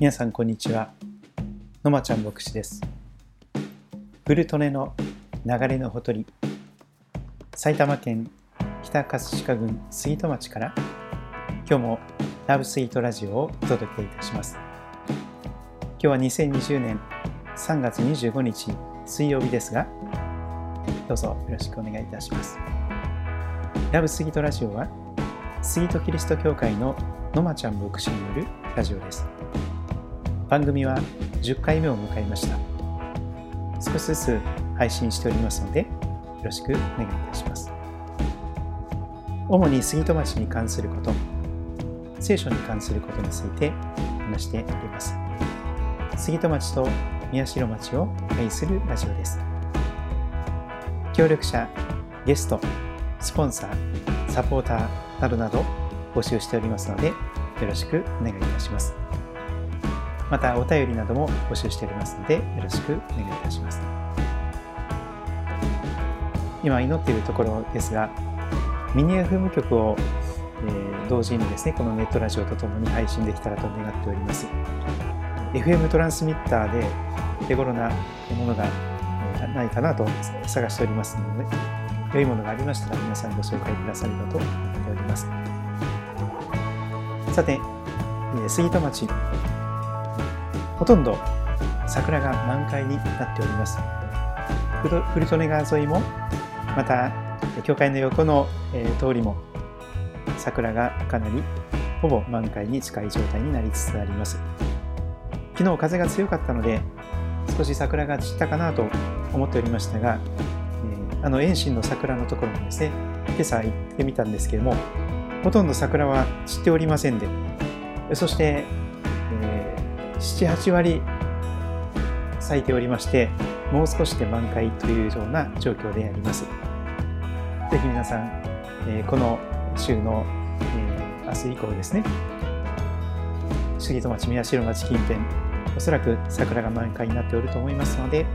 皆さんこんにちは。のまちゃん牧師です。フルトネの流れのほとり埼玉県北葛飾郡杉戸町から今日もラブスイートラジオをお届けいたします。今日は2020年3月25日水曜日ですがどうぞよろしくお願いいたします。ラブスギートラジオは杉戸キリスト教会ののまちゃん牧師によるラジオです。番組は10回目を迎えました。少しずつ配信しておりますのでよろしくお願いいたします。主に杉戸町に関すること聖書に関することについて話しております。杉戸町と宮代町を愛するラジオです。協力者ゲストスポンサーサポーターなどなど募集しておりますのでよろしくお願いいたします。またお便りなども募集しておりますのでよろしくお願いいたします。今祈っているところですがミニ FM 局を、えー、同時にですねこのネットラジオとともに配信できたらと願っております。FM トランスミッターで手頃なものがないかなと探しておりますので良いものがありましたら皆さんご紹介くださればと思っております。さて杉戸町ほとんど桜が満開になっております。フルトネ川沿いも、また教会の横の、えー、通りも桜がかなりほぼ満開に近い状態になりつつあります。昨日風が強かったので少し桜が散ったかなと思っておりましたが、えー、あの遠心の桜のところもですね今朝行ってみたんですけれどもほとんど桜は散っておりませんでそして78割咲いておりましてもう少しで満開というような状況であります。ぜひ皆さん、えこの週の、え明日以降ですね杉戸町宮代町近辺おそらく桜が満開になっておると思いますので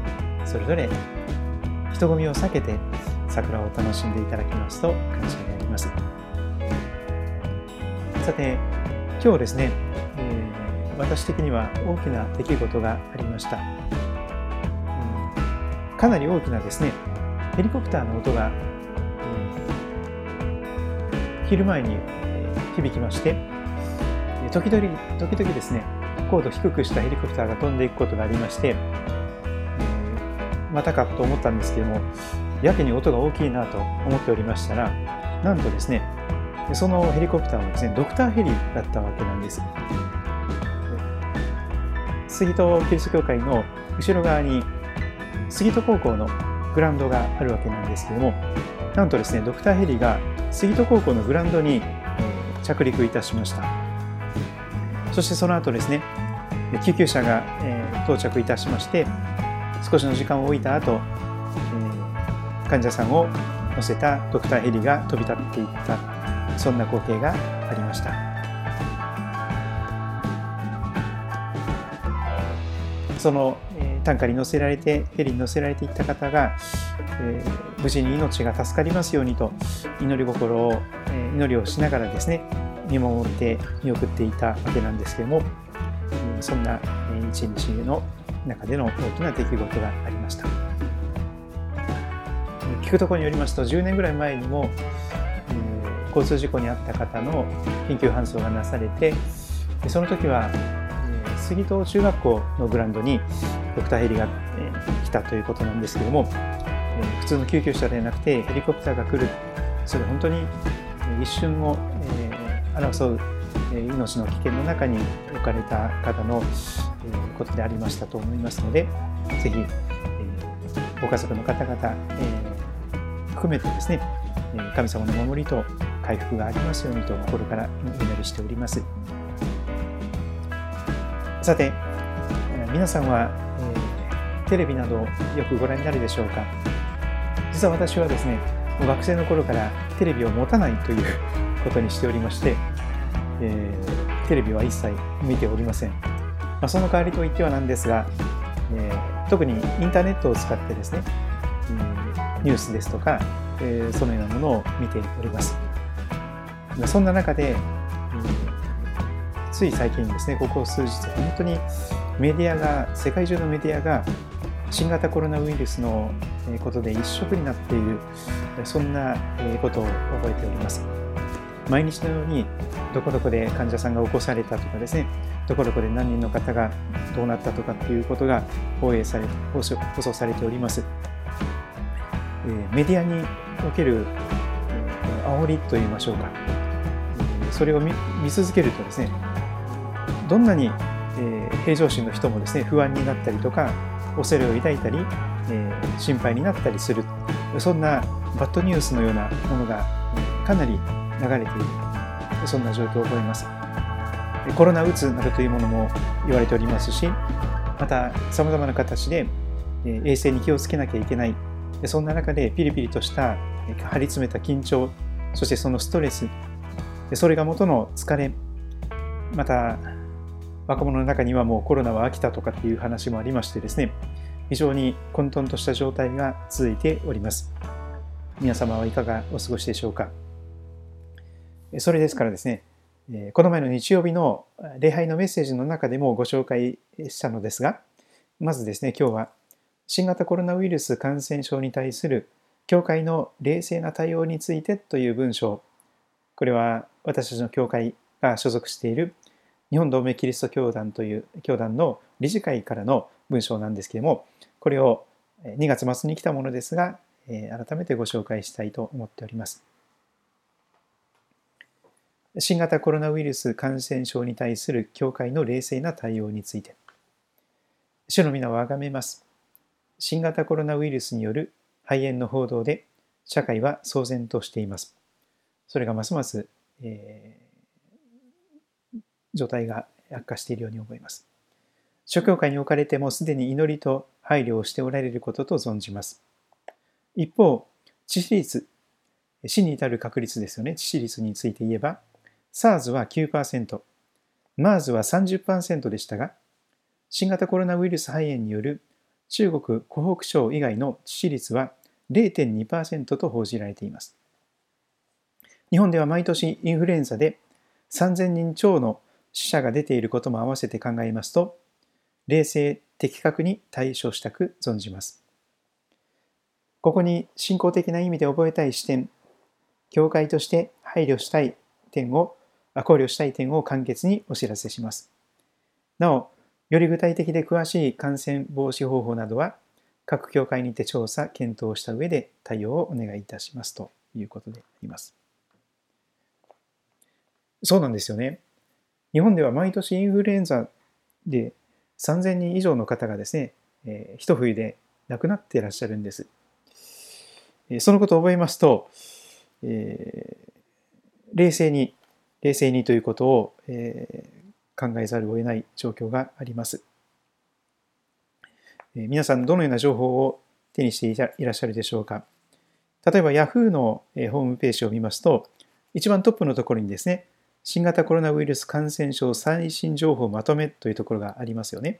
それぞれ人混みを避けて桜を楽しんでいただきますと感謝であります。さて今日ですね、私的には大きな出来事がありました、うん、かなり大きなですねヘリコプターの音が、うん、昼前に響きまして時々時々ですね高度低くしたヘリコプターが飛んでいくことがありまして、またかと思ったんですけどもやけに音が大きいなと思っておりましたらなんとですねそのヘリコプターもですねドクターヘリだったわけなんです。杉戸キリスト教会の後ろ側に杉戸高校のグラウンドがあるわけなんですけどもなんとですねドクターヘリが杉戸高校のグラウンドに着陸いたしました。そしてその後ですね救急車が到着いたしまして少しの時間を置いた後患者さんを乗せたドクターヘリが飛び立っていったそんな光景がありました。その、え担架に乗せられてヘリに乗せられていった方が、えー、無事に命が助かりますようにと祈り心を、え祈りをしながらですね見守って見送っていたわけなんですけども、えそんな一日の中での大きな出来事がありました。聞くところによりますと10年ぐらい前にも、え交通事故に遭った方の緊急搬送がなされてその時は杉戸中学校のグラウンドにドクターヘリが、え来たということなんですけども、え普通の救急車ではなくてヘリコプターが来るそれ本当に一瞬を、え争う、命の危険の中に置かれた方の、ことでありましたと思いますのでぜひ、えご家族の方々、え含めてですね神様の守りと回復がありますようにと心からお祈りしております。さて、皆さんは、えー、テレビなどよくご覧になるでしょうか？実は私はですね、学生の頃からテレビを持たないという ことにしておりまして、えー、テレビは一切見ておりません。まあ、その代わりといってはなんですが、えー、特にインターネットを使ってですね、うん、ニュースですとか、え、そのようなものを見ております。そんな中で、つい最近ですね、ここ数日、本当にメディアが、世界中のメディアが新型コロナウイルスのことで一色になっている、そんなことを覚えております。毎日のようにどこどこで患者さんが起こされたとかですね、どこどこで何人の方がどうなったとかっていうことが放映され、放送放送されております。メディアにおける煽りといいましょうか。それを見続けるとですね、どんなに平常心の人もですね、不安になったりとか、恐れを抱いたり、心配になったりする、そんなバッドニュースのようなものがかなり流れている、そんな状況を覚えます。コロナうつなどというものも言われておりますし、また様々な形で衛生に気をつけなきゃいけない、そんな中でピリピリとした張り詰めた緊張、そしてそのストレス、それが元の疲れ、また若者の中にはもうコロナは飽きたとかっていう話もありましてですね、非常に混沌とした状態が続いております。皆様はいかがお過ごしでしょうか。それですからですね、この前の日曜日の礼拝のメッセージの中でもご紹介したのですが、まずですね、今日は新型コロナウイルス感染症に対する教会の冷静な対応についてという文章、これは私たちの教会が所属している日本同盟キリスト教団という教団の理事会からの文章なんですけれども、これを2月末に来たものですが、改めてご紹介したいと思っております。新型コロナウイルス感染症に対する教会の冷静な対応について。主の皆をあがめます。新型コロナウイルスによる肺炎の報道で社会は騒然としています。それがますます、えー、状態が悪化しているように思います。諸教会におかれてもすでに祈りと配慮をしておられることと存じます。一方、致死率、死に至る確率ですよね。致死率について言えば、SARS は9%、MERS は30%でしたが、新型コロナウイルス肺炎による中国湖北省以外の致死率は0.2%と報じられています。日本では毎年インフルエンザで3000人超の死者が出ていることも合わせて考えますと、冷静的確に対処したく存じます。ここに信仰的な意味で覚えたい視点、教会として配慮したい点を考慮したい点を簡潔にお知らせします。なお、より具体的で詳しい感染防止方法などは、各協会にて調査、検討した上で対応をお願いいたしますということであります。そうなんですよね。日本では毎年インフルエンザで3000人以上の方がですね、えー、一冬で亡くなっていらっしゃるんです。そのことを覚えますと、えー、冷静に、冷静にということを、えー、考えざるを得ない状況があります。えー、皆さん、どのような情報を手にしていらっしゃるでしょうか。例えば Yahoo のホームページを見ますと、一番トップのところにですね、新型コロナウイルス感染症最新情報まとめというところがありますよね。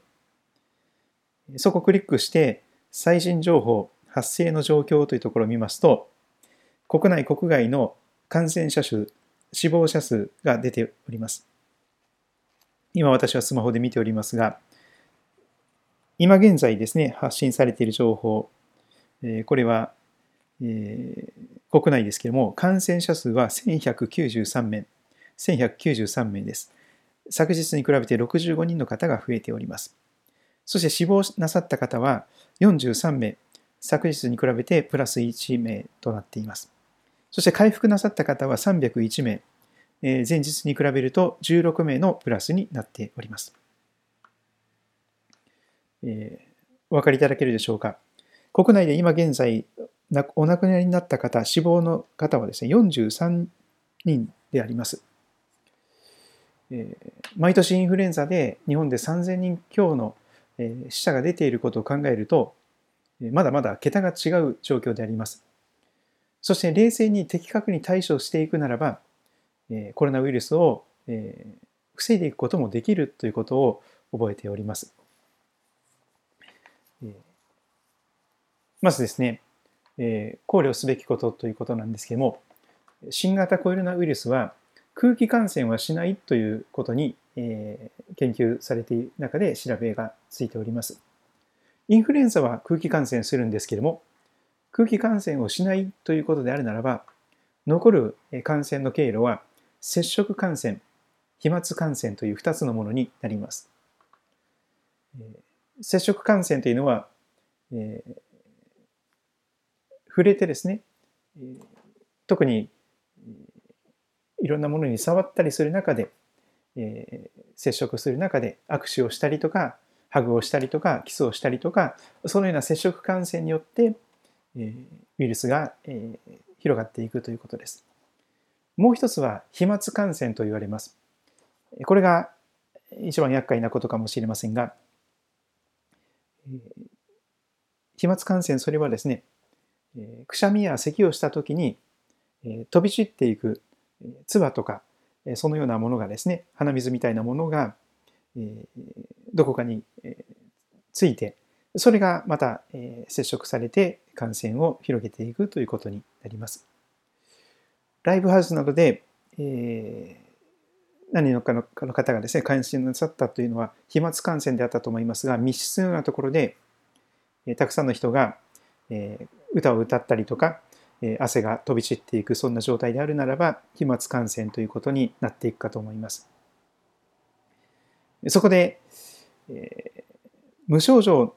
そこをクリックして、最新情報、発生の状況というところを見ますと、国内国外の感染者数、死亡者数が出ております。今私はスマホで見ておりますが、今現在ですね、発信されている情報、これは、え、国内ですけれども、感染者数は1193名、1193名です。昨日に比べて65人の方が増えております。そして死亡なさった方は43名、昨日に比べてプラス1名となっています。そして回復なさった方は301名、え前日に比べると16名のプラスになっております。えー、お分かりいただけるでしょうか。国内で今現在お亡くなりになった方、死亡の方はですね、43人であります。え、毎年インフルエンザで日本で3000人強の死者が出ていることを考えると、まだまだ桁が違う状況であります。そして冷静に的確に対処していくならば、コロナウイルスを防いでいくこともできるということを覚えております。まずですね、考慮すべきことということなんですけども、新型コロナウイルスは空気感染はしないということにえー、研究されている中で調べがついております。インフルエンザは空気感染するんですけれども、空気感染をしないということであるならば、残る感染の経路は接触感染、飛沫感染という2つのものになります。接触感染というのは、えー、触れてですね、特にいろんなものに触ったりする中で、えー、接触する中で握手をしたりとか、ハグをしたりとか、キスをしたりとか、そのような接触感染によって、えー、ウイルスが、えー、広がっていくということです。もう一つは飛沫感染と言われます。これが一番厄介なことかもしれませんが、飛沫感染、それはですね、くしゃみや咳をしたときに飛び散っていく唾とか、そのようなものがですね、鼻水みたいなものがどこかについて、それがまた接触されて感染を広げていくということになります。ライブハウスなどで、え、何人かの方がですね、感染なさったというのは飛沫感染であったと思いますが、密室のようなところで、たくさんの人が、歌を歌ったりとか、汗が飛び散っていく、そんな状態であるならば、飛沫感染ということになっていくかと思います。そこで、えー、無症状、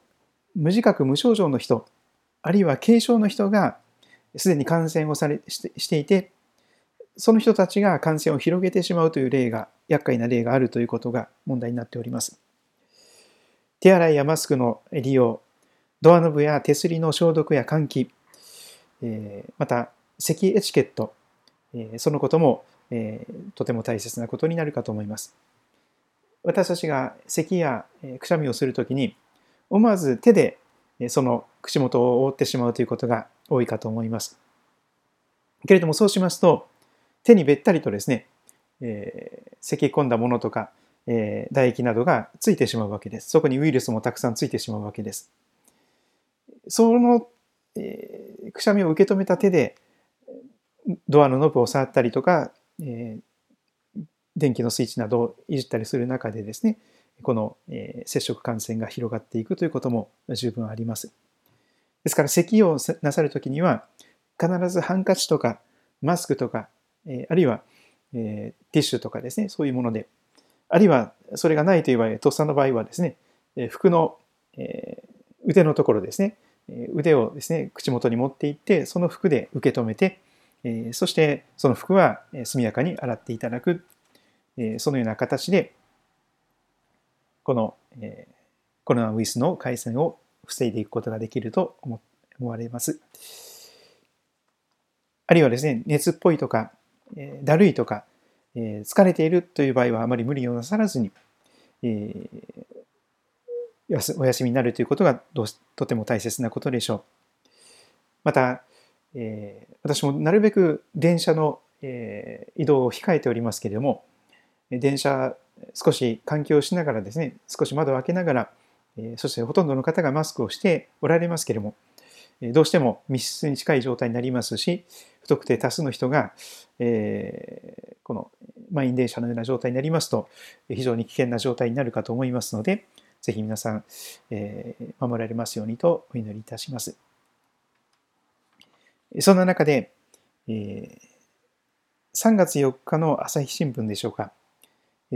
無自覚無症状の人、あるいは軽症の人がすでに感染をされしていて、その人たちが感染を広げてしまうという例が、厄介な例があるということが問題になっております。手洗いやマスクの利用、ドアノブや手すりの消毒や換気、また咳エチケット、そのこともとても大切なことになるかと思います。私たちが咳やくしゃみをするときに、思わず手でその口元を覆ってしまうということが多いかと思います。けれどもそうしますと、手にべったりとですね、えー、咳き込んだものとか、えー、唾液などがついてしまうわけです。そこにウイルスもたくさんついてしまうわけです。その、えー、くしゃみを受け止めた手でドアのノブを触ったりとか、えー、電気のスイッチなどをいじったりする中でですね、この、えー、接触感染が広がっていくということも十分あります。ですから、咳をなさるときには、必ずハンカチとかマスクとかえあるいは、えティッシュとかですね、そういうもので、あるいはそれがないという場合、とっさの場合はですね、服の、え腕のところですね、腕をですね、口元に持っていって、その服で受け止めて、そしてその服は速やかに洗っていただく、そのような形で、この、コロナウイルスの感染を防いでいくことができると思われます。あるいはですね、熱っぽいとか、だるいとか、疲れているという場合はあまり無理をなさらずに、お休みになるということがどうとても大切なことでしょう。また、え私もなるべく電車の、え移動を控えておりますけれども、電車少し換気をしながらですね、少し窓を開けながら、えそしてほとんどの方がマスクをしておられますけれども、どうしても密室に近い状態になりますし、不特定多数の人が、えー、この満員電車のような状態になりますと、非常に危険な状態になるかと思いますので、ぜひ皆さん、えー、守られますようにとお祈りいたします。そんな中で、えー、3月4日の朝日新聞でしょうか、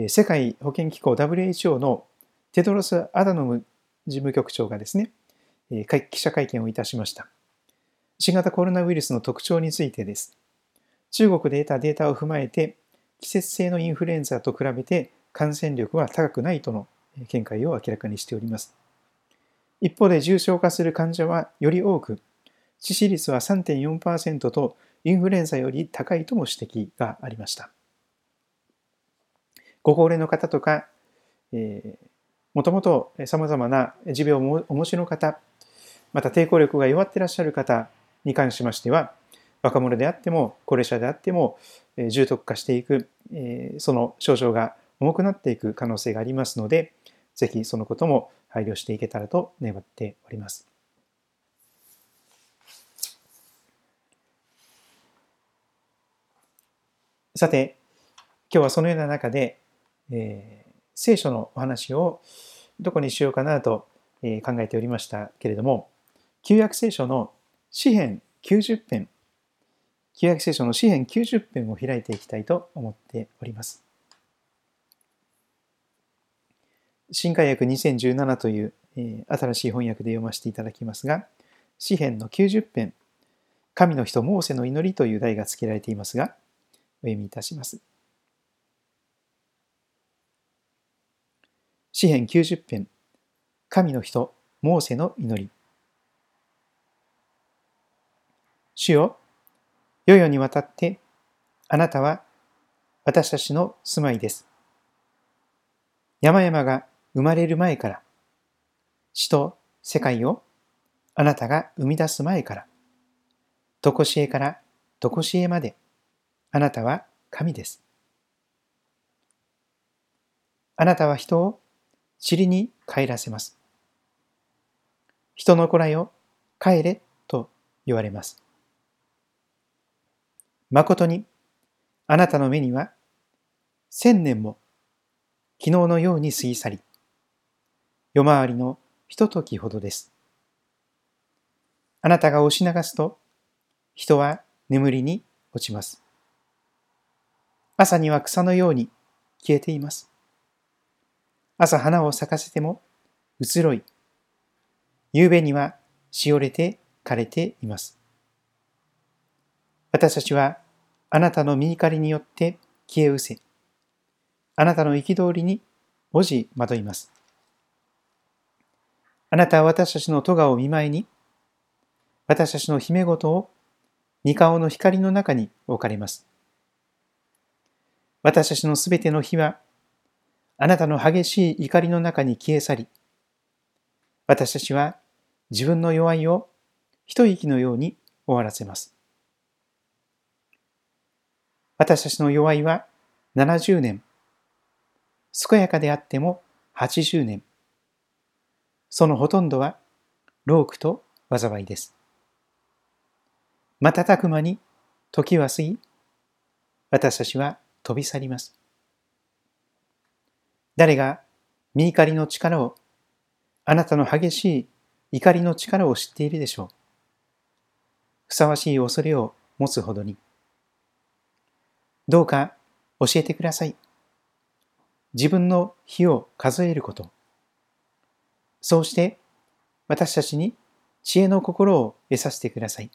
世界保健機構 WHO のテドロス・アダノム事務局長がですね、記者会見をいたしました。新型コロナウイルスの特徴についてです。中国で得たデータを踏まえて、季節性のインフルエンザと比べて感染力は高くないとの見解を明らかにしております。一方で重症化する患者はより多く、致死率は3.4%とインフルエンザより高いとも指摘がありました。ご高齢の方とか、えー、もともと様々な持病をお持ちの方、また抵抗力が弱っていらっしゃる方に関しましては、若者であっても高齢者であっても重篤化していく、その症状が重くなっていく可能性がありますので、ぜひそのことも配慮していけたらと願っております。さて、今日はそのような中で、えー、聖書のお話をどこにしようかなと考えておりましたけれども、旧約聖書の詩編90編、旧約聖書の詩編90編を開いていきたいと思っております。新海訳2017という、えー、新しい翻訳で読ませていただきますが、詩編の90編、神の人モーセの祈りという題が付けられていますが、お読みいたします。詩編90編、神の人モーセの祈り。主よ、世々にわたってあなたは私たちの住まいです。山々が生まれる前から、死と世界をあなたが生み出す前から、とこしえからとこしえまで、あなたは神です。あなたは人を塵に帰らせます。人の子らよ、帰れと言われます。誠に、あなたの目には、千年も昨日のように過ぎ去り、夜回りのひとときほどです。あなたが押し流すと、人は眠りに落ちます。朝には草のように消えています。朝花を咲かせても移ろい、夕べにはしおれて枯れています。私たちはあなたの身怒りによって消え失せ、あなたの憤りに文字惑います。あなたは私たちの咎を見舞いに、私たちの姫事を二顔の光の中に置かれます。私たちのすべての火は、あなたの激しい怒りの中に消え去り、私たちは自分の弱いを一息のように終わらせます。私たちの弱いは70年、健やかであっても80年、そのほとんどは、ロークと災いです。瞬く間に時は過ぎ、私たちは飛び去ります。誰が身怒りの力を、あなたの激しい怒りの力を知っているでしょう。ふさわしい恐れを持つほどに。どうか教えてください。自分の日を数えること。そうして私たちに知恵の心を得させてください。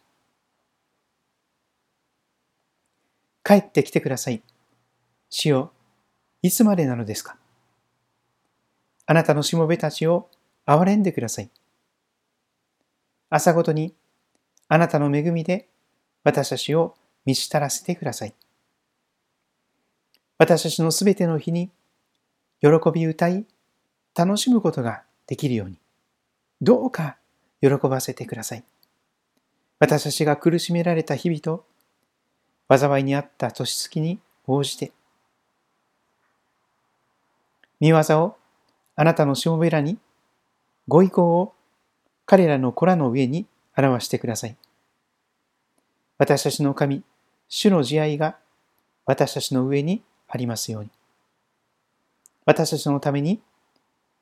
帰ってきてください。主よ、いつまでなのですか？あなたのしもべたちを憐れんでください。朝ごとにあなたの恵みで私たちを満ち足らせてください。私たちのすべての日に喜び歌い、楽しむことができるように、どうか喜ばせてください。私たちが苦しめられた日々と、災いにあった年月に応じて、見業をあなたのしもべらに、ご意向を彼らの子らの上に表してください。私たちの神、主の慈愛が私たちの上にありますように。私たちのために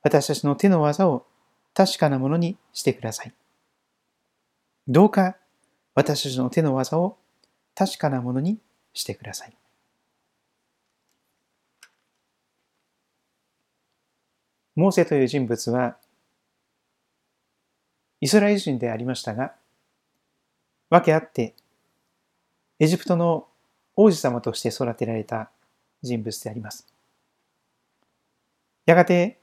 私たちの手の技を確かなものにしてください。どうか私たちの手の技を確かなものにしてください。モーセという人物はイスラエル人でありましたが、訳あってエジプトの王子様として育てられた人物であります。やがて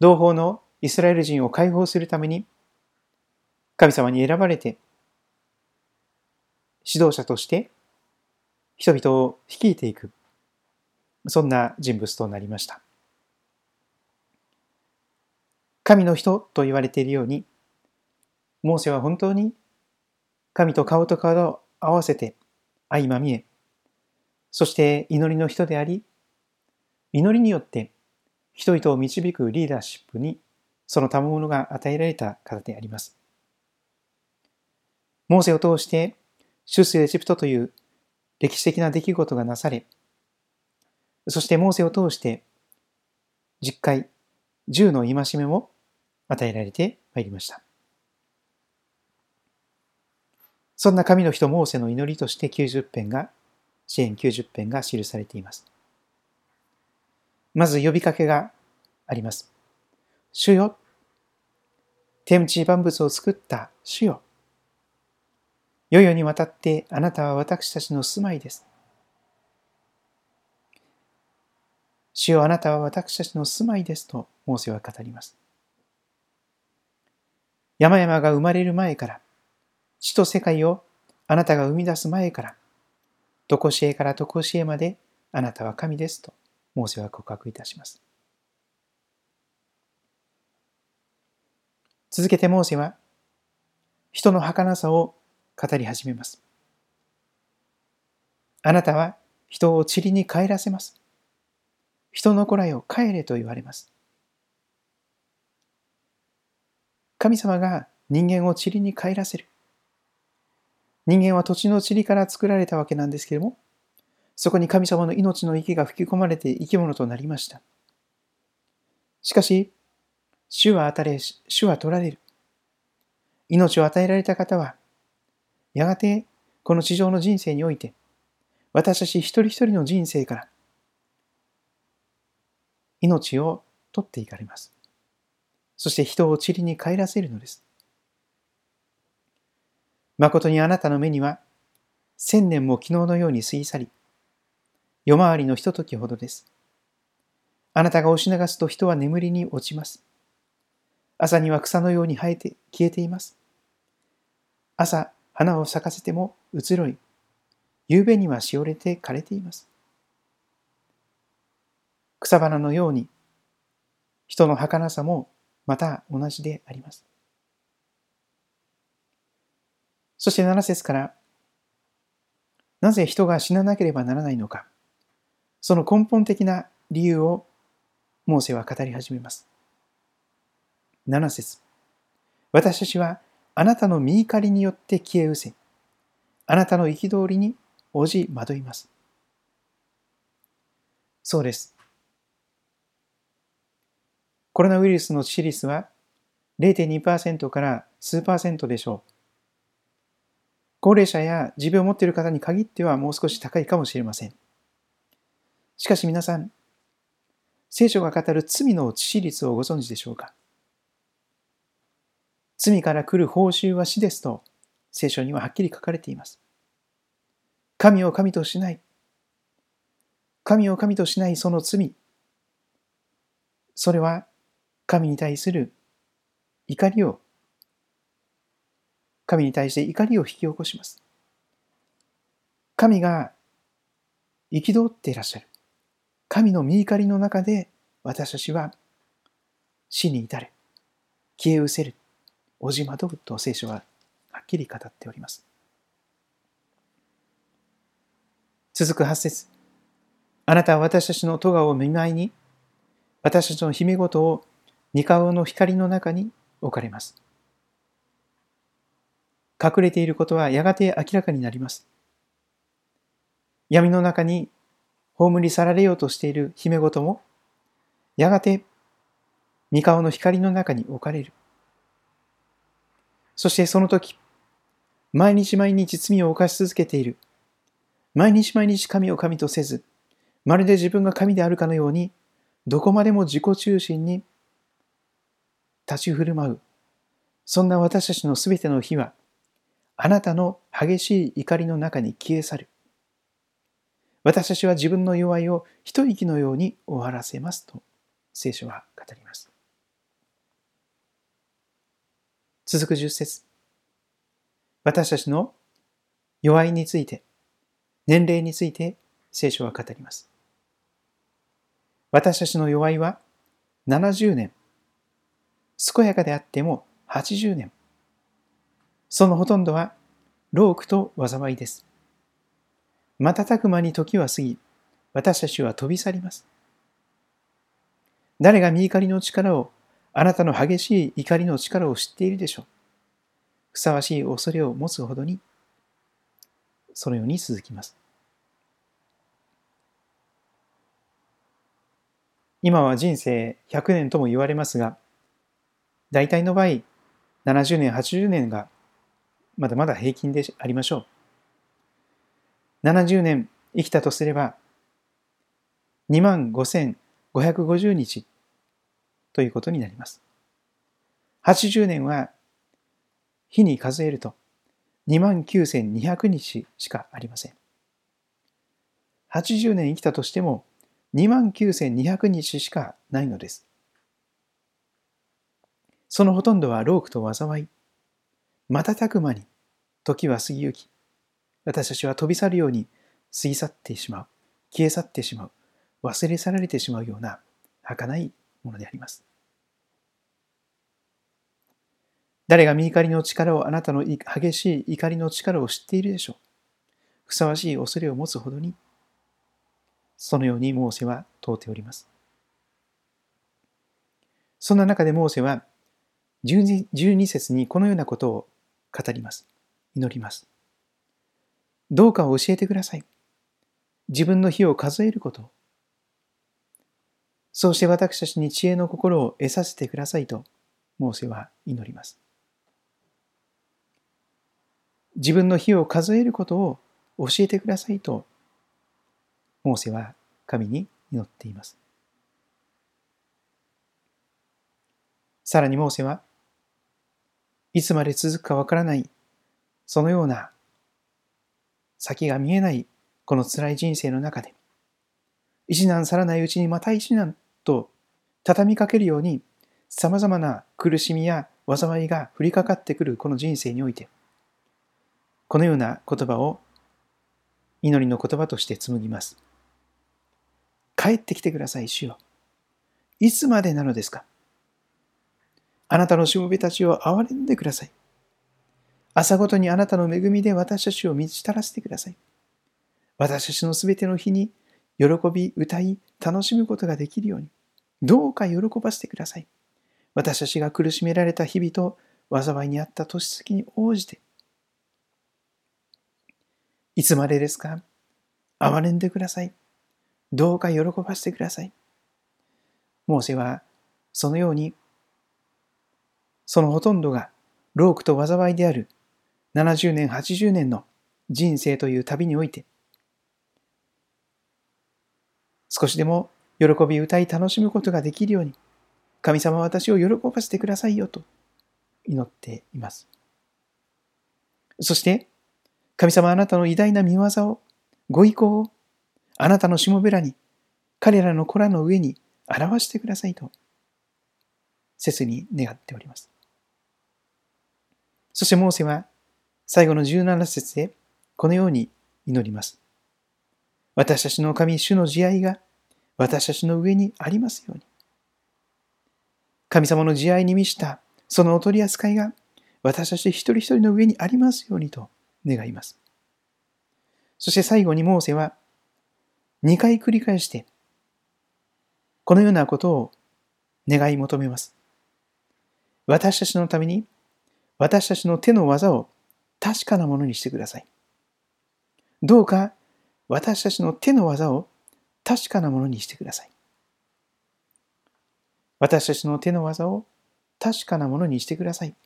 同胞のイスラエル人を解放するために神様に選ばれて指導者として人々を率いていく。そんな人物となりました。神の人と言われているようにモーセは本当に神と顔と顔を合わせて相まみえそして祈りの人であり祈りによって人々を導くリーダーシップにその賜物が与えられた方であります。モーセを通して出世エジプトという歴史的な出来事がなされ、そしてモーセを通して10回、10の戒めも与えられてまいりました。そんな神の人モーセの祈りとして90編が、支援90編が記されています。まず呼びかけがあります。主よ、天地万物を作った主よ。世々にわたってあなたは私たちの住まいです。主よあなたは私たちの住まいですとモーセは語ります。山々が生まれる前から、地と世界をあなたが生み出す前から、とこしえからとこしえまであなたは神ですとモーセは告白いたします。続けてモーセは人の儚さを語り始めます。あなたは人を塵に帰らせます。人の子らよ帰れと言われます。神様が人間を塵に帰らせる。人間は土地の塵から作られたわけなんですけれども、そこに神様の命の息が吹き込まれて生き物となりました。しかし、主は与え、主は取られる。命を与えられた方は、やがてこの地上の人生において、私たち一人一人の人生から命を取っていかれます。そして人を塵に帰らせるのです。誠にあなたの目には、千年も昨日のように過ぎ去り、夜回りのひとときほどです。あなたが押し流すと人は眠りに落ちます。朝には草のように生えて消えています。朝、花を咲かせても移ろい、夕べにはしおれて枯れています。草花のように人の儚さもまた同じであります。そして7節からなぜ人が死ななければならないのかその根本的な理由をモーセは語り始めます。7節私たちはあなたの身怒りによって消え失せ、あなたの憤りに応じ惑います。そうです。コロナウイルスの致死率は0.2%から数パーセントでしょう。高齢者や持病を持っている方に限ってはもう少し高いかもしれません。しかし皆さん、聖書が語る罪の致死率をご存知でしょうか？罪から来る報酬は死ですと聖書にははっきり書かれています。神を神としない。神を神としないその罪。それは神に対する怒りを、神に対して怒りを引き起こします。神が憤っていらっしゃる。神の見怒りの中で私たちは死に至る。消え失せる。おじまとぶと聖書ははっきり語っております。続く八節あなたは私たちの咎を見舞いに、私たちの姫ごとを二顔の光の中に置かれます。隠れていることはやがて明らかになります。闇の中に葬り去られようとしている姫ごとも、やがて三顔の光の中に置かれる。そしてその時、毎日毎日罪を犯し続けている。毎日毎日神を神とせず、まるで自分が神であるかのように、どこまでも自己中心に立ち振る舞う。そんな私たちのすべての日は、あなたの激しい怒りの中に消え去る。私たちは自分の弱いを一息のように終わらせますと聖書は語ります。続く十節私たちの弱いについて、年齢について聖書は語ります。私たちの弱いは70年、健やかであっても80年。そのほとんどは、老苦と災いです。瞬く間に時は過ぎ、私たちは飛び去ります。誰が身怒りの力を、あなたの激しい怒りの力を知っているでしょう。ふさわしい恐れを持つほどに、そのように続きます。今は人生100年とも言われますが、大体の場合、70年、80年がまだまだ平均でありましょう。70年生きたとすれば、2万5550日ということになります。80年は日に数えると2万9200日しかありません。80年生きたとしても2万9200日しかないのです。そのほとんどは労苦と災い。瞬く間に時は過ぎゆき、私たちは飛び去るように過ぎ去ってしまう、消え去ってしまう、忘れ去られてしまうような儚いものであります。誰が見怒りの力をあなたの激しい怒りの力を知っているでしょう。ふさわしい恐れを持つほどに、そのようにモーセは問うております。そんな中でモーセは12節にこのようなことを語ります。祈ります。どうか教えてください。自分の日を数えること。そうして私たちに知恵の心を得させてくださいと、モーセは祈ります。自分の日を数えることを教えてくださいと、モーセは神に祈っています。さらにモーセは、いつまで続くかわからない、そのような先が見えないこの辛い人生の中で、一難去らないうちにまた一難と畳みかけるように、様々な苦しみや災いが降りかかってくるこの人生において、このような言葉を祈りの言葉として紡ぎます。帰ってきてください、主よ。いつまでなのですか？あなたのしもべたちを憐れんでください。朝ごとにあなたの恵みで私たちを満ち足らせてください。私たちのすべての日に喜び、歌い、楽しむことができるように、どうか喜ばせてください。私たちが苦しめられた日々と災いにあった年月に応じて、いつまでですか？憐れんでください。どうか喜ばせてください。モーセはそのように、そのほとんどが労苦と災いである70年、80年の人生という旅において、少しでも喜び歌い楽しむことができるように、神様は私を喜ばせてくださいよと祈っています。そして、神様あなたの偉大な見業を、ご意向を、あなたのしもべらに、彼らの子らの上に表してくださいと、切に願っております。そしてモーセは、最後の17節で、このように祈ります。私たちの神、主の慈愛が私たちの上にありますように。神様の慈愛に満ちたそのお取り扱いが私たち一人一人の上にありますようにと願います。そして最後にモーセは2回繰り返してこのようなことを願い求めます。私たちのために私たちの手の技を確かなものにしてください。どうか私たちの手の技を確かなものにしてください。私たちの手の技を確かなものにしてください。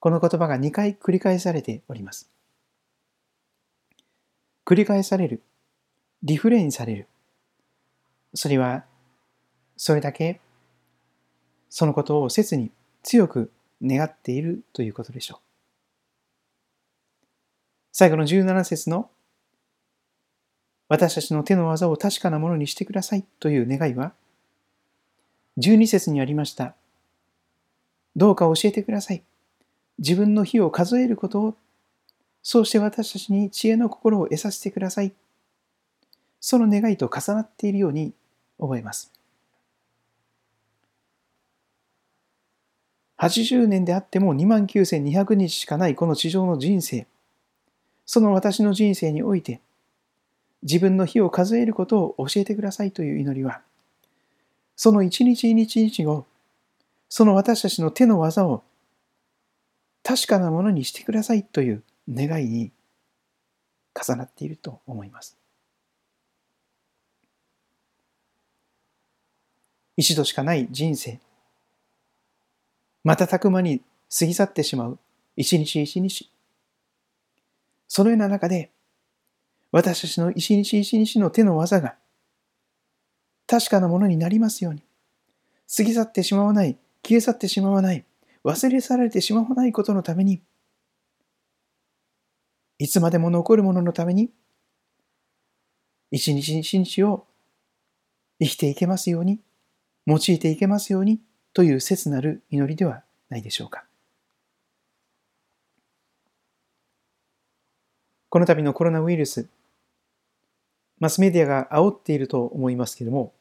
この言葉が2回繰り返されております。繰り返される、リフレインされる。それは、それだけ、そのことを切に強く願っているということでしょう。最後の17節の私たちの手の技を確かなものにしてくださいという願いは、12節にありました。どうか教えてください。自分の日を数えることを、そうして私たちに知恵の心を得させてください。その願いと重なっているように思います。80年であっても29,200日しかないこの地上の人生、その私の人生において、自分の日を数えることを教えてくださいという祈りは、その一日一日を、その私たちの手の技を確かなものにしてくださいという願いに重なっていると思います。一度しかない人生。瞬く間に過ぎ去ってしまう一日一日。そのような中で、私たちの一日一日の手の技が確かなものになりますように、過ぎ去ってしまわない、消え去ってしまわない、忘れ去られてしまわないことのために、いつまでも残るもののために、一日一日を生きていけますように、用いていけますようにという切なる祈りではないでしょうか。この度のコロナウイルス、マスメディアが煽っていると思いますけれども、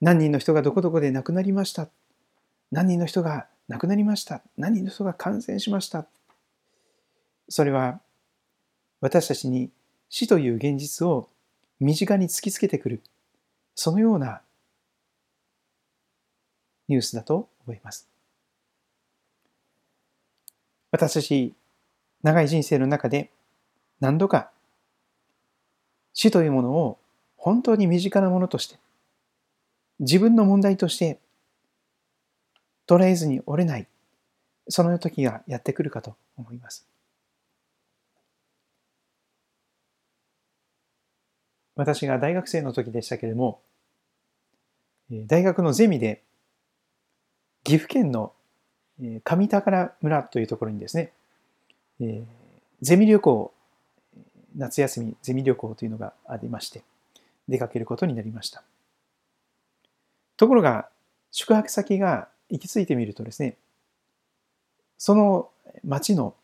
何人の人がどこどこで亡くなりました。何人の人が亡くなりました。何人の人が感染しました。それは私たちに死という現実を身近に突きつけてくる、そのようなニュースだと思います。私たち、長い人生の中で何度か死というものを本当に身近なものとして、自分の問題として捉えずに折れない、その時がやってくるかと思います。私が大学生の時でしたけれども、大学のゼミで岐阜県の上宝村というところにですね、ゼミ旅行、夏休みゼミ旅行というのがありまして、出かけることになりました。ところが、宿泊先が行き着いてみるとですね、その町の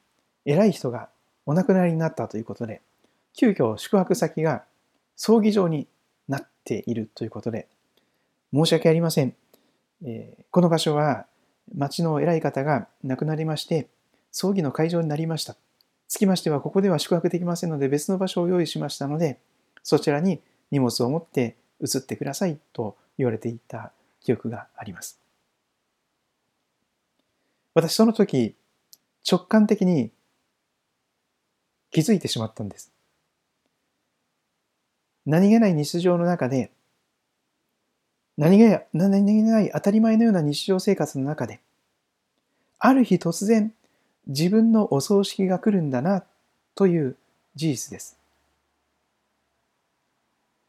偉い人がお亡くなりになったということで、急遽宿泊先が葬儀場になっているということで、申し訳ありません。え、この場所は町の偉い方が亡くなりまして、葬儀の会場になりました。つきましては、ここでは宿泊できませんので、別の場所を用意しましたので、そちらに荷物を持って移ってくださいと言われていた記憶があります。私、その時、直感的に気づいてしまったんです。何気ない日常の中で、何気何気ない当たり前のような日常生活の中で、ある日突然、自分のお葬式が来るんだなという事実です。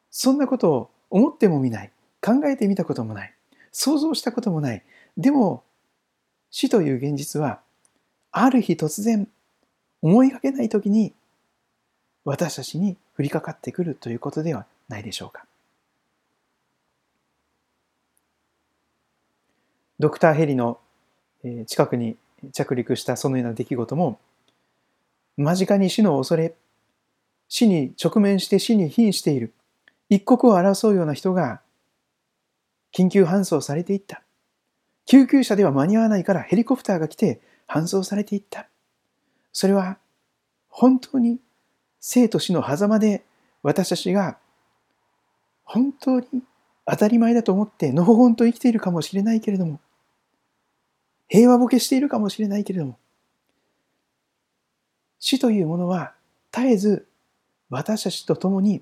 そんなことを思ってもみない、考えてみたこともない、想像したこともない。でも、死という現実は、ある日突然、思いがけない時に、私たちに降りかかってくるということではないでしょうか。ドクターヘリの近くに着陸したそのような出来事も、間近に死の恐れ、死に直面して死に瀕している、一刻を争うような人が緊急搬送されていった。救急車では間に合わないからヘリコプターが来て搬送されていった。それは本当に生と死の狭間で私たちが本当に当たり前だと思ってのほほんと生きているかもしれないけれども平和ボケしているかもしれないけれども死というものは絶えず私たちと共に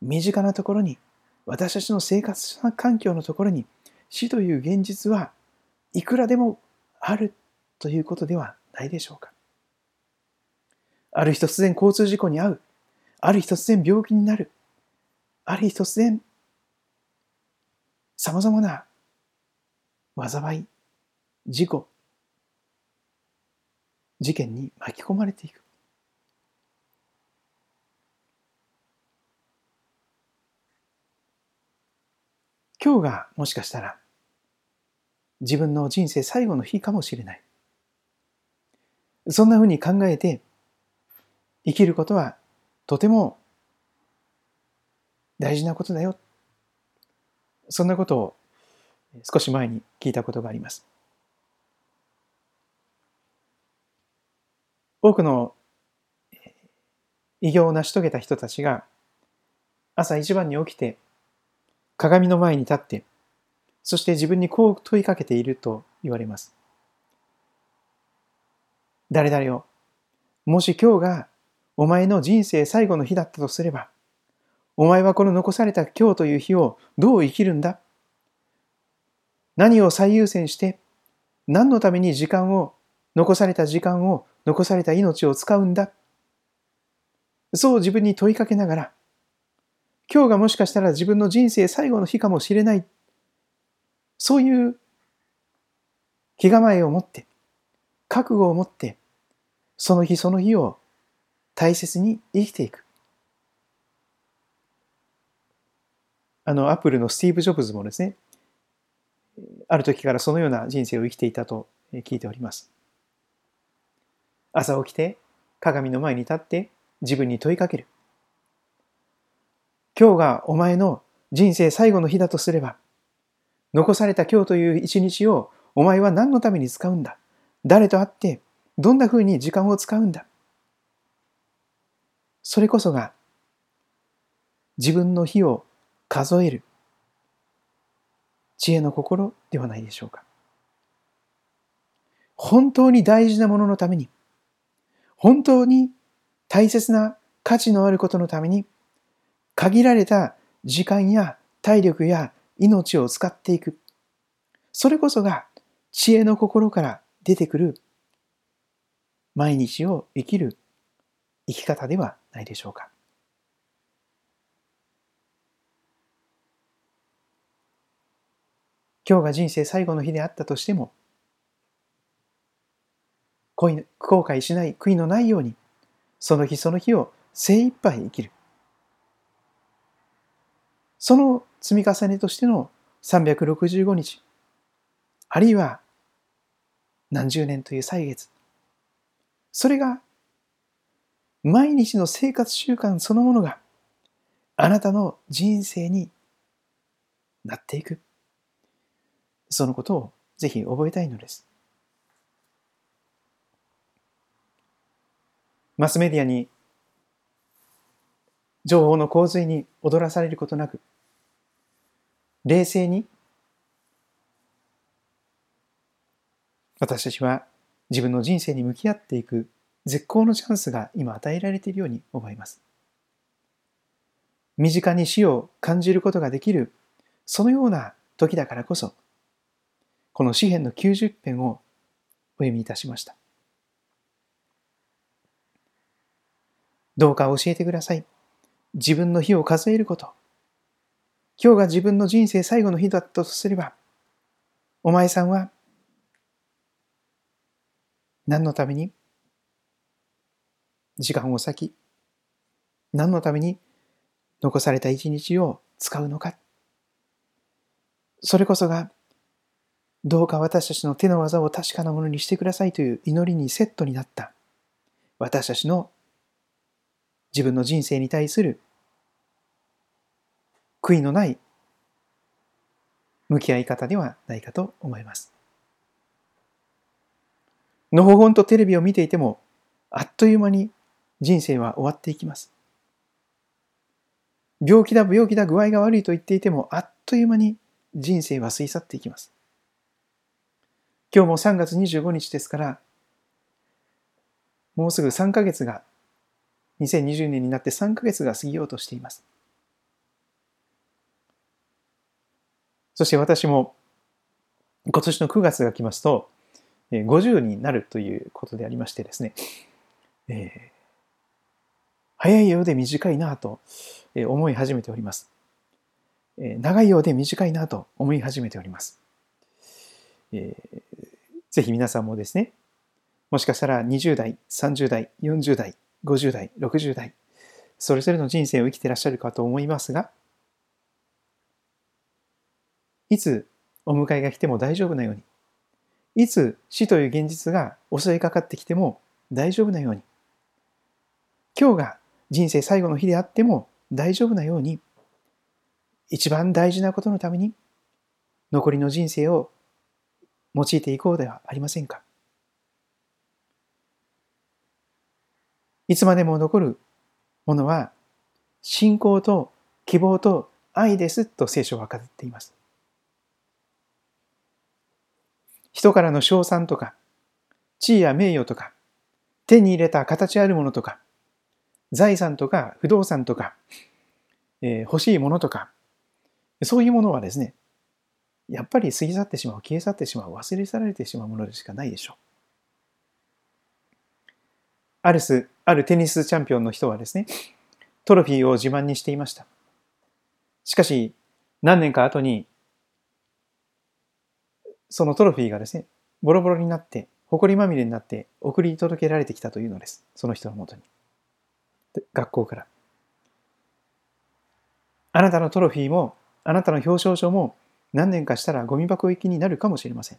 身近なところに私たちの生活環境のところに死という現実はいくらでもあるということではないでしょうか。ある日突然交通事故に遭う。ある日突然病気になる。ある日突然、様々な災い、事故、事件に巻き込まれていく。今日がもしかしたら自分の人生最後の日かもしれない。そんなふうに考えて生きることはとても大事なことだよ。そんなことを少し前に聞いたことがあります。多くの偉業を成し遂げた人たちが朝一番に起きて鏡の前に立ってそして自分にこう問いかけていると言われます。誰々よもし今日がお前の人生最後の日だったとすれば、お前はこの残された今日という日をどう生きるんだ何を最優先して何のために時間を残された時間を残された命を使うんだ。そう自分に問いかけながら今日がもしかしたら自分の人生最後の日かもしれない。そういう気構えを持って覚悟を持ってその日その日を大切に生きていく。あのアップルのスティーブ・ジョブズもですねある時からそのような人生を生きていたと聞いております。朝起きて鏡の前に立って自分に問いかける。今日がお前の人生最後の日だとすれば残された今日という一日をお前は何のために使うんだ？誰と会ってどんなふうに時間を使うんだ？それこそが自分の日を数える。知恵の心ではないでしょうか。本当に大事なもののために、本当に大切な価値のあることのために、限られた時間や体力や命を使っていく。それこそが知恵の心から出てくる毎日を生きる生き方ではないでしょうか。今日が人生最後の日であったとしても、後悔しない、悔いのないように、その日その日を精一杯生きる。その積み重ねとしての365日、あるいは何十年という歳月、それが毎日の生活習慣そのものがあなたの人生になっていく。そのことをぜひ覚えたいのです。マスメディアに情報の洪水に踊らされることなく、冷静に私たちは自分の人生に向き合っていく絶好のチャンスが今与えられているように思います。身近に死を感じることができるそのような時だからこそこの詩篇の90編をお読みいたしました。どうか教えてください。自分の日を数えること。今日が自分の人生最後の日だったとすれば、お前さんは何のために時間を割き、何のために残された一日を使うのか。それこそがどうか私たちの手の技を確かなものにしてくださいという祈りにセットになった私たちの自分の人生に対する悔いのない向き合い方ではないかと思います。のほほんとテレビを見ていてもあっという間に人生は終わっていきます。病気だ病気だ具合が悪いと言っていてもあっという間に人生は過ぎ去っていきます。今日も3月25日ですから、もうすぐ3ヶ月が、2020年になって3ヶ月が過ぎようとしています。そして私も今年の9月が来ますと、50になるということでありましてですね、えー、早いようで短いなと思い始めております。長いようで短いなと思い始めております。えー、ぜひ皆さんもですね、もしかしたら20代、30代、40代、50代、60代、それぞれの人生を生きてらっしゃるかと思いますが、いつお迎えが来ても大丈夫なように、いつ死という現実が襲いかかってきても大丈夫なように、今日が人生最後の日であっても大丈夫なように、一番大事なことのために残りの人生を用いていこうではありませんか？いつまでも残るものは信仰と希望と愛ですと聖書は語っています。人からの称賛とか地位や名誉とか手に入れた形あるものとか財産とか不動産とかえー、欲しいものとか、そういうものはですね、やっぱり過ぎ去ってしまう、消え去ってしまう、忘れ去られてしまうものでしかないでしょう。アルス、あるテニスチャンピオンの人はですね、トロフィーを自慢にしていました。しかし、何年か後に、そのトロフィーがですね、ボロボロになって、埃まみれになって送り届けられてきたというのです。その人のもとに。学校から。あなたのトロフィーも、あなたの表彰書も、何年かしたらゴミ箱行きになるかもしれません。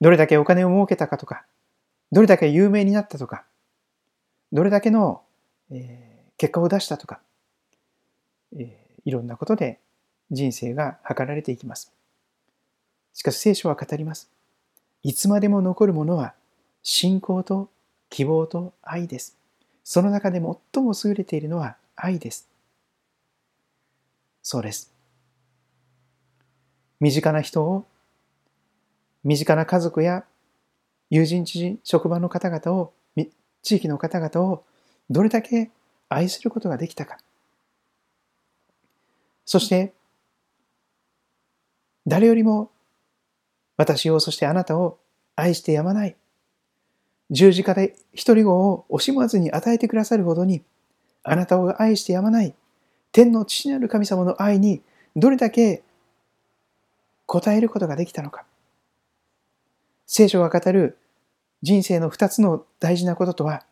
どれだけお金を儲けたかとか、どれだけ有名になったとか、どれだけの、えー、結果を出したとか、えー、いろんなことで人生が測られていきます。しかし聖書は語ります。いつまでも残るものは信仰と希望と愛です。その中で最も優れているのは愛です。そうです。身近な人を、身近な家族や友人知人、職場の方々を、地域の方々をどれだけ愛することができたか。そして、誰よりも私を、そしてあなたを愛してやまない。十字架で一人子を惜しまずに与えてくださるほどに、あなたを愛してやまない。天の父なる神様の愛にどれだけ応えることができたのか。聖書が語る人生の二つの大事なこととは、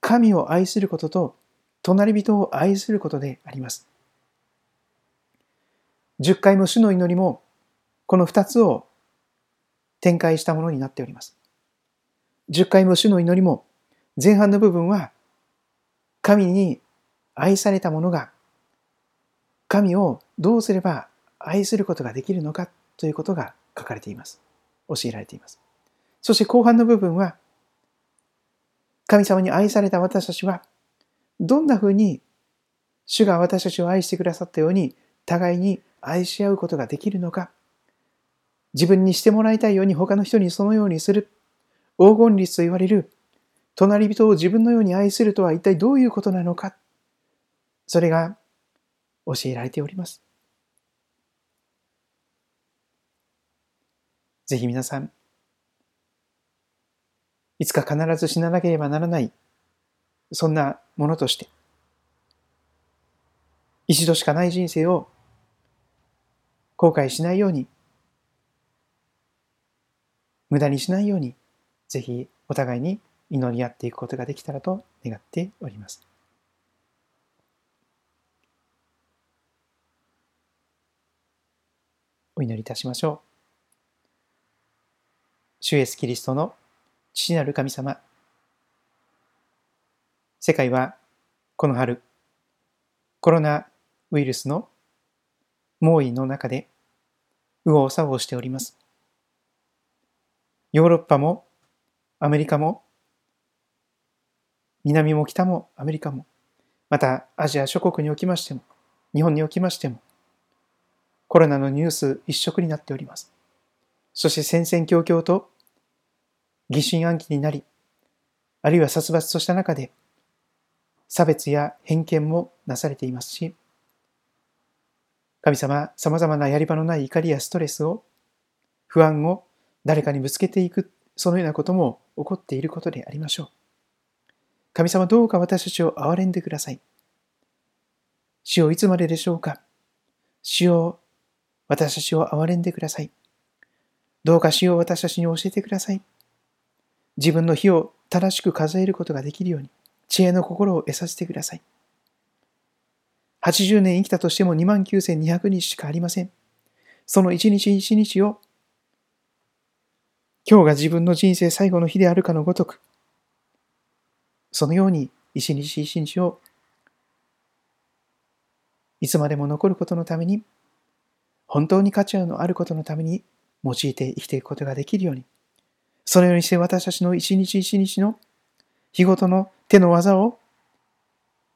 神を愛することと隣人を愛することであります。十回も主の祈りも、この二つを展開したものになっております。十回も主の祈りも、前半の部分は、神に愛された者が、神をどうすれば愛することができるのかということが書かれています。教えられています。そして後半の部分は、神様に愛された私たちは、どんなふうに主が私たちを愛してくださったように、互いに愛し合うことができるのか、自分にしてもらいたいように他の人にそのようにする、黄金律と言われる、隣人を自分のように愛するとは一体どういうことなのか、それが教えられております。ぜひ皆さん、いつか必ず死ななければならない、そんなものとして、一度しかない人生を後悔しないように、無駄にしないように、ぜひお互いに祈り合っていくことができたらと願っております。お祈りいたしましょう。主イエスキリストの父なる神様。世界はこの春、コロナウイルスの猛威の中で右往左往しております。ヨーロッパもアメリカも南も北もアメリカもまたアジア諸国におきましても日本におきましてもコロナのニュース一色になっております。そして戦々恐々と疑心暗鬼になり、あるいは殺伐とした中で差別や偏見もなされていますし、神様、様々なやり場のない怒りやストレスを、不安を誰かにぶつけていく、そのようなことも起こっていることでありましょう。神様、どうか私たちを憐れんでください。死をいつまででしょうか死を、私たちを憐れんでください。どうか死を私たちに教えてください。自分の日を正しく数えることができるように、知恵の心を得させてください。80年生きたとしても29,200日しかありません。その一日一日を、今日が自分の人生最後の日であるかのごとく、そのように一日一日をいつまでも残ることのために、本当に価値のあることのために用いて生きていくことができるように、そのようにして私たちの一日一日の日ごとの手の技を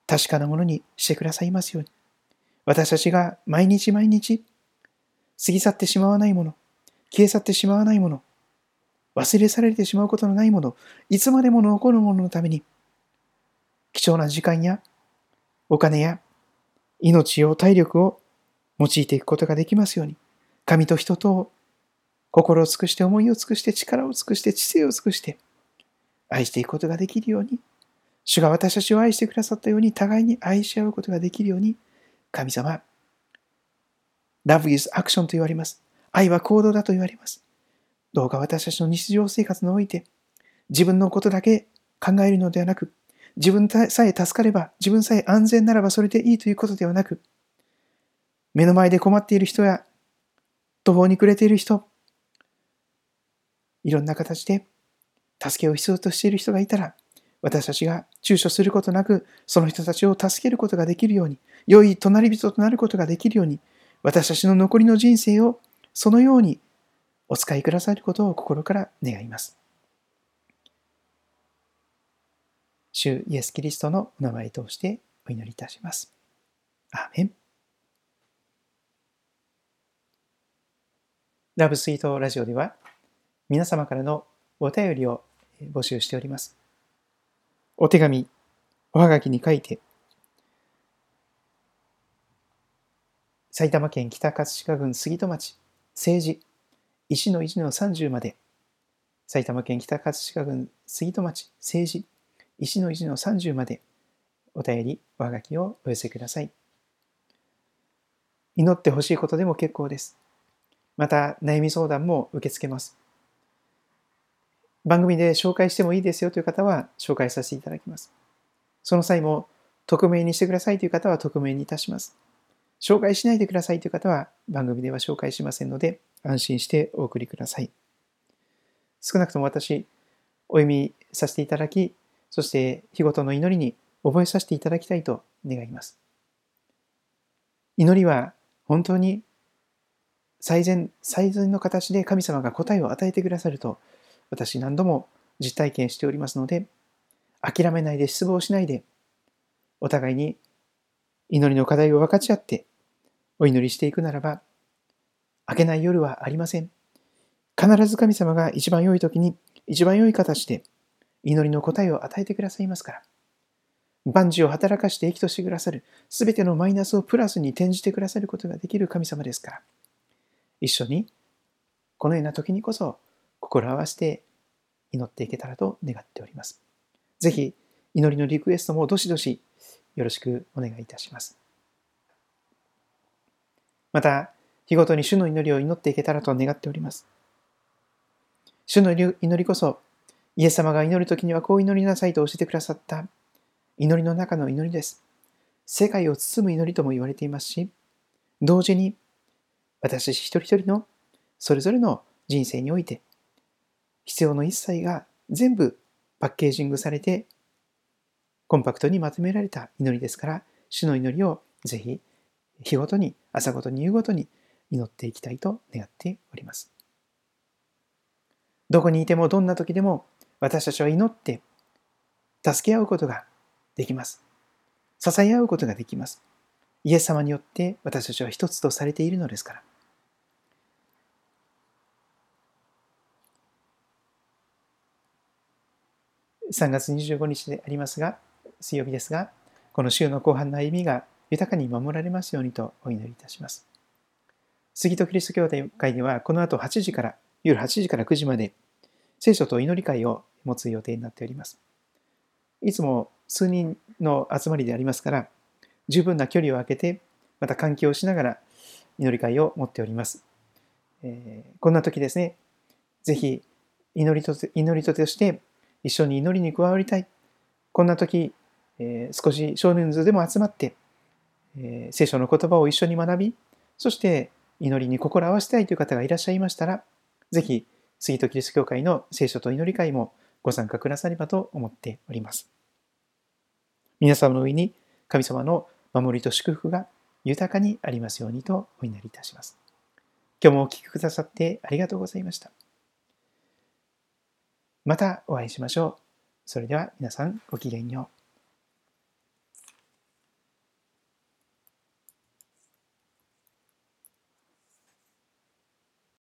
確かなものにしてくださいますように。私たちが毎日毎日過ぎ去ってしまわないもの、消え去ってしまわないもの、忘れ去られてしまうことのないもの、いつまでも残るもののために、貴重な時間やお金や命を体力を用いていくことができますように、神と人と心を尽くして思いを尽くして力を尽くして知性を尽くして愛していくことができるように、主が私たちを愛してくださったように互いに愛し合うことができるように、神様、Love is action と言われます。愛は行動だと言われます。どうか私たちの日常生活において、自分のことだけ考えるのではなく、自分さえ助かれば、自分さえ安全ならばそれでいいということではなく、目の前で困っている人や、途方に暮れている人、いろんな形で助けを必要としている人がいたら、私たちが躊躇することなく、その人たちを助けることができるように、良い隣人となることができるように、私たちの残りの人生をそのようにお使いくださることを心から願います。主イエス・キリストのお名前を通してお祈りいたします。アーメン。ラブスイートラジオでは皆様からのお便りを募集しております。お手紙、おはがきに書いて埼玉県北葛飾郡杉戸町、政治、石の一の30まで、埼玉県北葛飾郡杉戸町、政治、石の一の30まで、お便り、おはがきをお寄せください。祈ってほしいことでも結構です。また、悩み相談も受け付けます。番組で紹介してもいいですよという方は紹介させていただきます。その際も、匿名にしてくださいという方は匿名にいたします。紹介しないでくださいという方は番組では紹介しませんので安心してお送りください。少なくとも私、お読みさせていただき、そして日ごとの祈りに覚えさせていただきたいと願います。祈りは本当に最善、最善の形で神様が答えを与えてくださると私何度も実体験しておりますので、諦めないで失望しないで、お互いに祈りの課題を分かち合ってお祈りしていくならば、明けない夜はありません。必ず神様が一番良い時に、一番良い形で祈りの答えを与えてくださいますから。万事を働かして益としてくださる、すべてのマイナスをプラスに転じてくださることができる神様ですから。一緒に、このような時にこそ、心を合わせて祈っていけたらと願っております。ぜひ、祈りのリクエストもどしどしよろしくお願いいたします。また、日ごとに主の祈りを祈っていけたらと願っております。主の祈りこそ、イエス様が祈るときにはこう祈りなさいと教えてくださった祈りの中の祈りです。世界を包む祈りとも言われていますし、同時に私一人一人のそれぞれの人生において必要の一切が全部パッケージングされてコンパクトにまとめられた祈りですから、主の祈りをぜひ日ごとに、朝ごとに夕ごとに祈っていきたいと願っております。どこにいてもどんな時でも私たちは祈って助け合うことができます。支え合うことができます。イエス様によって私たちは一つとされているのですから。3月25日でありますが、水曜日ですが、この週の後半の歩みが豊かに守られますようにとお祈りいたします。杉戸キリスト教会では、この後8時から、夜8時から9時まで、聖書と祈り会を持つ予定になっております。いつも数人の集まりでありますから、十分な距離を空けて、また換気をしながら祈り会を持っております。えー、こんな時ですね、ぜひ祈りと祈りとして一緒に祈りに加わりたい。こんな時、えー、少し少人数でも集まって、えー、聖書の言葉を一緒に学び、そして祈りに心を合わせたいという方がいらっしゃいましたら、ぜひ、杉戸キリスト教会の聖書と祈り会もご参加くださればと思っております。皆様の上に神様の守りと祝福が豊かにありますようにとお祈りいたします。今日もお聴きくださってありがとうございました。またお会いしましょう。それでは皆さんごきげんよう。